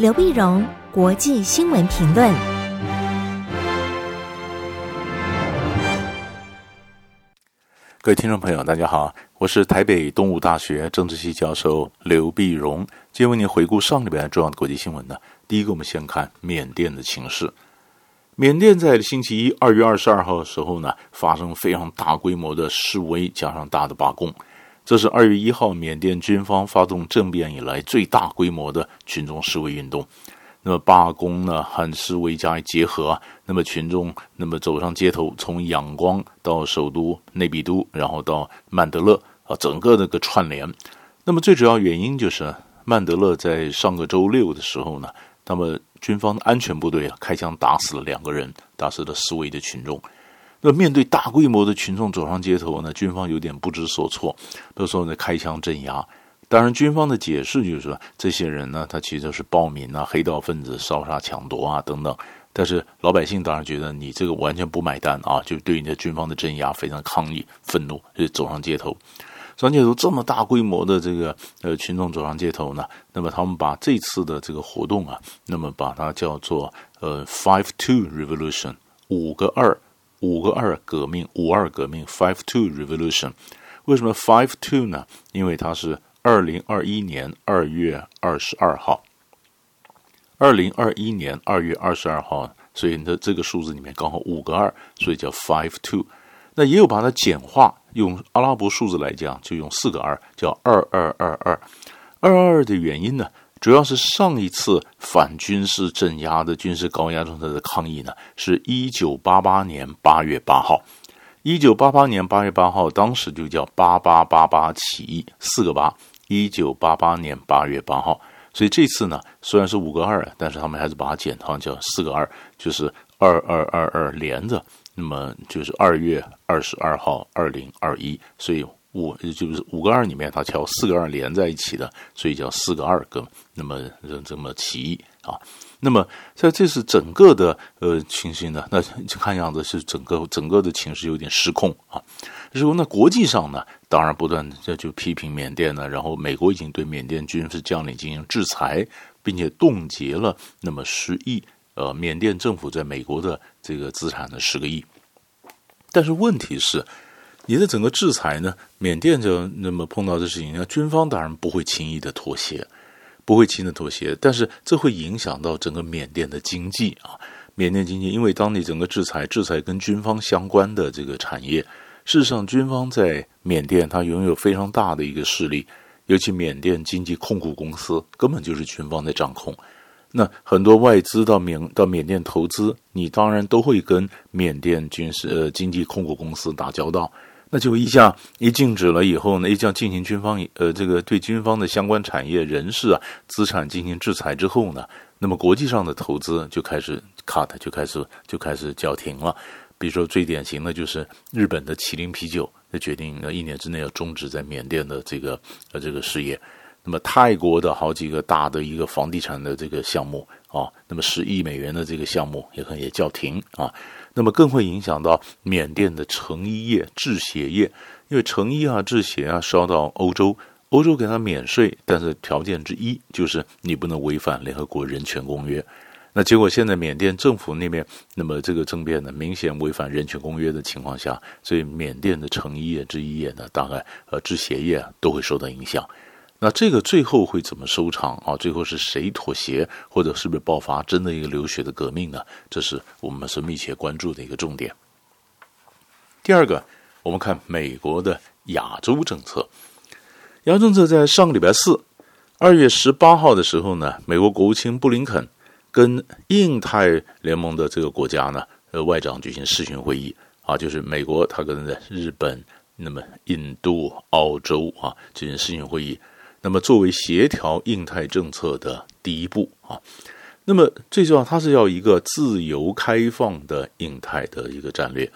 刘碧荣，国际新闻评论。各位听众朋友，大家好，我是台北东吴大学政治系教授刘碧荣，今天为您回顾上礼拜重要的国际新闻呢。第一个，我们先看缅甸的情势。缅甸在星期一二月二十二号的时候呢，发生非常大规模的示威，加上大的罢工。这是二月一号缅甸军方发动政变以来最大规模的群众示威运动。那么罢工呢和示威加以结合，那么群众那么走上街头，从仰光到首都内比都，然后到曼德勒啊，整个那个串联。那么最主要原因就是曼德勒在上个周六的时候呢，那么军方安全部队啊开枪打死了两个人，打死了示威的群众。那面对大规模的群众走上街头呢，军方有点不知所措，都说呢开枪镇压。当然，军方的解释就是说，这些人呢，他其实是暴民啊、黑道分子、烧杀抢夺啊等等。但是老百姓当然觉得你这个完全不买单啊，就对你的军方的镇压非常抗议、愤怒，就走上街头。走上街头这么大规模的这个呃群众走上街头呢，那么他们把这次的这个活动啊，那么把它叫做呃 Five Two Revolution 五个二。五个二革命，五二革命，Five Two Revolution。为什么 Five Two 呢？因为它是二零二一年二月二十二号，二零二一年二月二十二号，所以呢，这个数字里面刚好五个二，所以叫 Five Two。那也有把它简化，用阿拉伯数字来讲，就用四个二，叫二二二二。二二二的原因呢？主要是上一次反军事镇压的军事高压政策的抗议呢，是一九八八年八月八号。一九八八年八月八号，当时就叫八八八八起义，四个八。一九八八年八月八号，所以这次呢，虽然是五个二，但是他们还是把它简称叫四个二，就是二二二二连着，那么就是二月二十二号二零二一，所以。五就是五个二里面，它挑四个二连在一起的，所以叫四个二个。那么这么起义啊，那么在这是整个的呃情形呢，那看样子是整个整个的情势有点失控啊。然后那国际上呢，当然不断的就批评缅甸呢，然后美国已经对缅甸军事将领进行制裁，并且冻结了那么十亿呃缅甸政府在美国的这个资产的十个亿。但是问题是。你的整个制裁呢，缅甸就那么碰到的事情，那军方当然不会轻易的妥协，不会轻易的妥协，但是这会影响到整个缅甸的经济啊，缅甸经济，因为当你整个制裁，制裁跟军方相关的这个产业，事实上军方在缅甸它拥有非常大的一个势力，尤其缅甸经济控股公司根本就是军方在掌控，那很多外资到缅到缅甸投资，你当然都会跟缅甸军事呃经济控股公司打交道。那就一下一禁止了以后呢，一项进行军方呃这个对军方的相关产业人士啊资产进行制裁之后呢，那么国际上的投资就开始 cut 就开始就开始叫停了。比如说最典型的就是日本的麒麟啤酒，就决定呃一年之内要终止在缅甸的这个呃这个事业。那么泰国的好几个大的一个房地产的这个项目啊，那么十亿美元的这个项目也可能也叫停啊。那么更会影响到缅甸的成衣业、制鞋业，因为成衣啊、制鞋啊烧到欧洲，欧洲给他免税，但是条件之一就是你不能违反联合国人权公约。那结果现在缅甸政府那边，那么这个政变呢，明显违反人权公约的情况下，所以缅甸的成衣业、制衣业呢，大概呃制鞋业都会受到影响。那这个最后会怎么收场啊？最后是谁妥协，或者是不是爆发真的一个流血的革命呢？这是我们是密切关注的一个重点。第二个，我们看美国的亚洲政策。亚洲政策在上个礼拜四，二月十八号的时候呢，美国国务卿布林肯跟印太联盟的这个国家呢，呃，外长举行视讯会议啊，就是美国他跟日本、那么印度、澳洲啊进行视讯会议。那么，作为协调印太政策的第一步啊，那么最重要，它是要一个自由开放的印太的一个战略。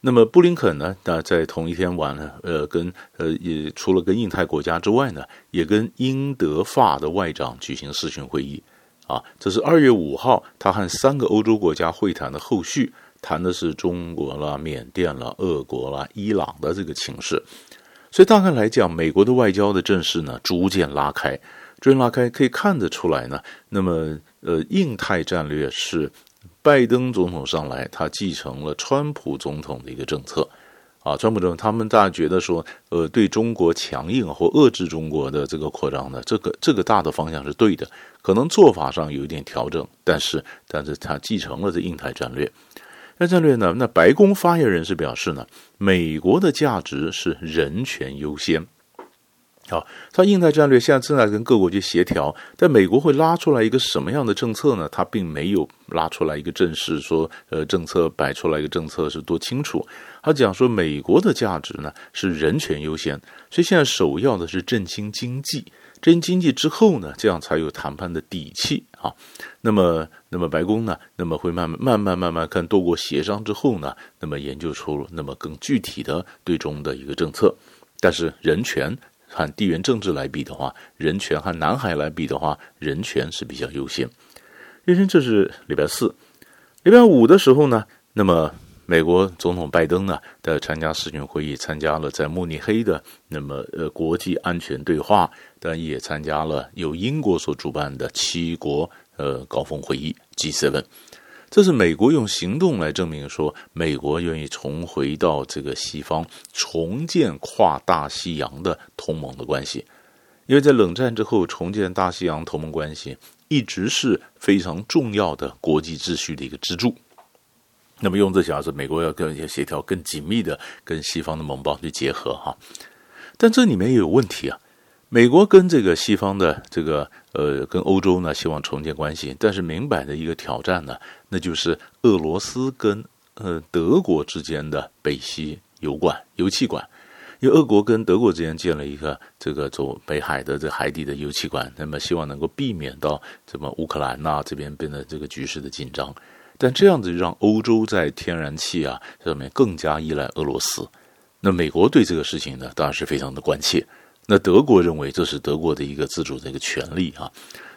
那么，布林肯呢，那在同一天晚上，呃，跟呃，也除了跟印太国家之外呢，也跟英德法的外长举行视讯会议啊。这是二月五号，他和三个欧洲国家会谈的后续，谈的是中国啦、缅甸啦、俄国啦、伊朗的这个情势。所以大概来讲，美国的外交的阵势呢，逐渐拉开，逐渐拉开可以看得出来呢。那么，呃，印太战略是拜登总统上来，他继承了川普总统的一个政策。啊，川普总统他们大家觉得说，呃，对中国强硬或遏制中国的这个扩张呢，这个这个大的方向是对的，可能做法上有一点调整，但是，但是他继承了这印太战略。那战略呢？那白宫发言人是表示呢，美国的价值是人权优先。好，他印太战略现在正在跟各国去协调，但美国会拉出来一个什么样的政策呢？他并没有拉出来一个正式说，呃，政策摆出来一个政策是多清楚。他讲说，美国的价值呢是人权优先，所以现在首要的是振兴经济，振兴经济之后呢，这样才有谈判的底气啊。那么，那么白宫呢，那么会慢慢、慢慢、慢慢看多国协商之后呢，那么研究出那么更具体的对中的一个政策，但是人权。和地缘政治来比的话，人权和南海来比的话，人权是比较优先。因为这是礼拜四，礼拜五的时候呢，那么美国总统拜登呢，在参加视讯会议，参加了在慕尼黑的那么呃国际安全对话，但也参加了由英国所主办的七国呃高峰会议 G7。这是美国用行动来证明说，美国愿意重回到这个西方，重建跨大西洋的同盟的关系。因为在冷战之后，重建大西洋同盟关系一直是非常重要的国际秩序的一个支柱。那么用这小子，美国要跟一些协调更紧密的跟西方的盟邦去结合哈。但这里面也有问题啊。美国跟这个西方的这个呃，跟欧洲呢，希望重建关系，但是明摆的一个挑战呢，那就是俄罗斯跟呃德国之间的北溪油管、油气管，因为俄国跟德国之间建了一个这个走北海的这海底的油气管，那么希望能够避免到什么乌克兰呐这边变得这个局势的紧张，但这样子让欧洲在天然气啊上面更加依赖俄罗斯，那美国对这个事情呢，当然是非常的关切。那德国认为这是德国的一个自主的一个权利啊，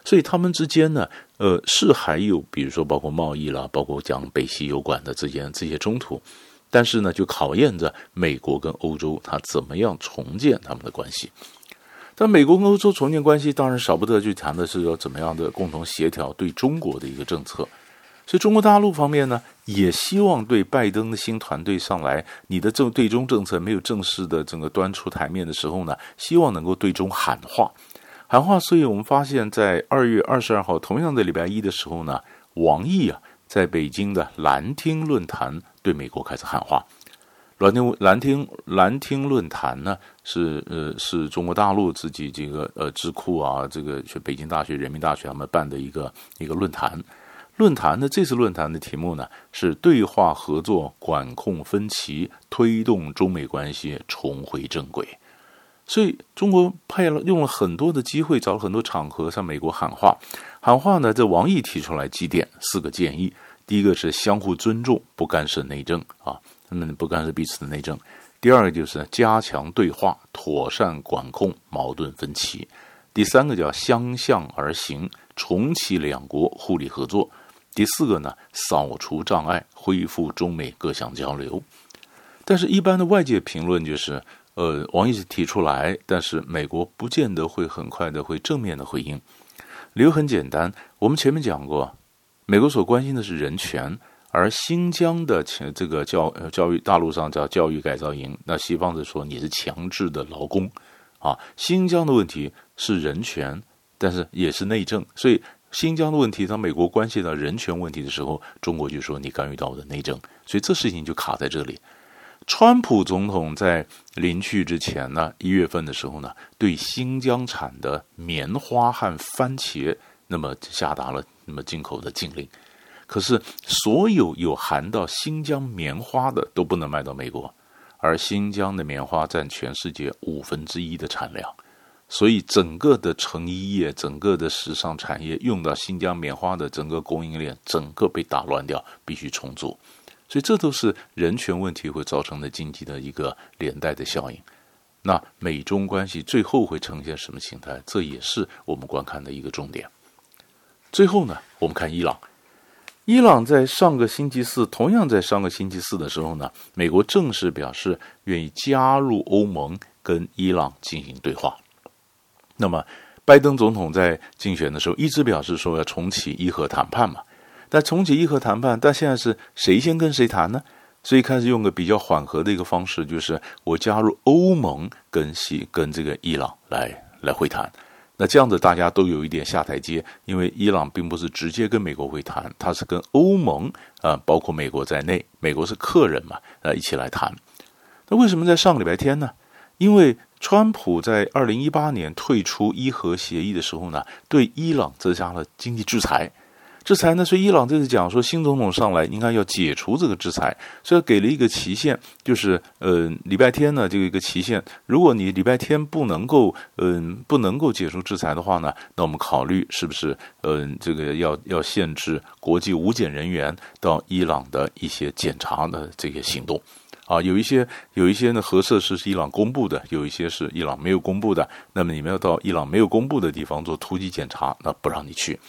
所以他们之间呢，呃，是还有比如说包括贸易啦，包括讲北溪油管的之间这些冲突，但是呢，就考验着美国跟欧洲他怎么样重建他们的关系。但美国跟欧洲重建关系，当然少不得去谈的是说怎么样的共同协调对中国的一个政策。所以中国大陆方面呢，也希望对拜登的新团队上来，你的政对中政策没有正式的整个端出台面的时候呢，希望能够对中喊话，喊话。所以我们发现，在二月二十二号，同样在礼拜一的时候呢，王毅啊，在北京的兰厅论坛对美国开始喊话。兰厅兰厅兰厅论坛呢，是呃是中国大陆自己这个呃智库啊，这个去北京大学、人民大学他们办的一个一个论坛。论坛的这次论坛的题目呢，是对话合作、管控分歧、推动中美关系重回正轨。所以中国派了用了很多的机会，找了很多场合向美国喊话。喊话呢，这王毅提出来几点四个建议：第一个是相互尊重，不干涉内政啊，他们不干涉彼此的内政；第二个就是加强对话，妥善管控矛盾分歧；第三个叫相向而行，重启两国互利合作。第四个呢，扫除障碍，恢复中美各项交流。但是，一般的外界评论就是，呃，王毅提出来，但是美国不见得会很快的会正面的回应。理由很简单，我们前面讲过，美国所关心的是人权，而新疆的前这个教教育大陆上叫教育改造营，那西方就说你是强制的劳工啊。新疆的问题是人权，但是也是内政，所以。新疆的问题，当美国关系到人权问题的时候，中国就说你干预到我的内政，所以这事情就卡在这里。川普总统在临去之前呢，一月份的时候呢，对新疆产的棉花和番茄，那么下达了那么进口的禁令。可是所有有含到新疆棉花的都不能卖到美国，而新疆的棉花占全世界五分之一的产量。所以，整个的成衣业、整个的时尚产业用到新疆棉花的整个供应链，整个被打乱掉，必须重组。所以，这都是人权问题会造成的经济的一个连带的效应。那美中关系最后会呈现什么形态？这也是我们观看的一个重点。最后呢，我们看伊朗。伊朗在上个星期四，同样在上个星期四的时候呢，美国正式表示愿意加入欧盟，跟伊朗进行对话。那么，拜登总统在竞选的时候一直表示说要重启伊核谈判嘛，但重启伊核谈判，但现在是谁先跟谁谈呢？所以开始用个比较缓和的一个方式，就是我加入欧盟跟西跟这个伊朗来来会谈。那这样子大家都有一点下台阶，因为伊朗并不是直接跟美国会谈，他是跟欧盟啊、包括美国在内，美国是客人嘛，呃，一起来谈。那为什么在上个礼拜天呢？因为川普在二零一八年退出伊核协议的时候呢，对伊朗增加了经济制裁。制裁呢，所以伊朗这次讲说新总统上来应该要解除这个制裁，所以给了一个期限，就是呃礼拜天呢就有一个期限，如果你礼拜天不能够嗯、呃、不能够解除制裁的话呢，那我们考虑是不是嗯、呃、这个要要限制国际无检人员到伊朗的一些检查的这个行动啊，有一些有一些呢核设施是伊朗公布的，有一些是伊朗没有公布的，那么你们要到伊朗没有公布的地方做突击检查，那不让你去。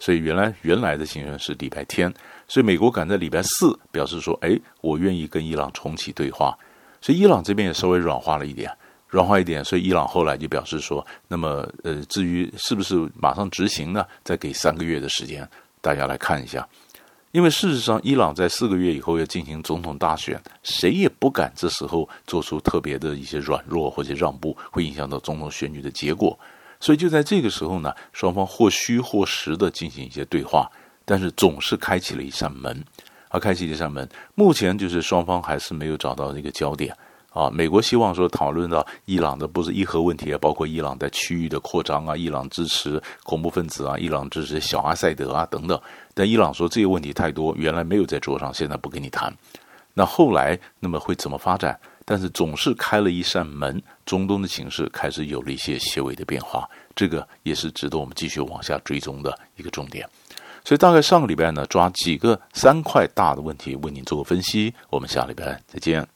所以原来原来的行程是礼拜天，所以美国赶在礼拜四表示说：“哎，我愿意跟伊朗重启对话。”所以伊朗这边也稍微软化了一点，软化一点。所以伊朗后来就表示说：“那么，呃，至于是不是马上执行呢？再给三个月的时间，大家来看一下。因为事实上，伊朗在四个月以后要进行总统大选，谁也不敢这时候做出特别的一些软弱或者让步，会影响到总统选举的结果。”所以就在这个时候呢，双方或虚或实的进行一些对话，但是总是开启了一扇门，而，开启这扇门。目前就是双方还是没有找到一个焦点啊。美国希望说讨论到伊朗的不是伊核问题啊，包括伊朗在区域的扩张啊，伊朗支持恐怖分子啊，伊朗支持小阿塞德啊等等。但伊朗说这些问题太多，原来没有在桌上，现在不跟你谈。那后来那么会怎么发展？但是总是开了一扇门，中东的形势开始有了一些些微的变化，这个也是值得我们继续往下追踪的一个重点。所以大概上个礼拜呢，抓几个三块大的问题为您做个分析。我们下礼拜再见。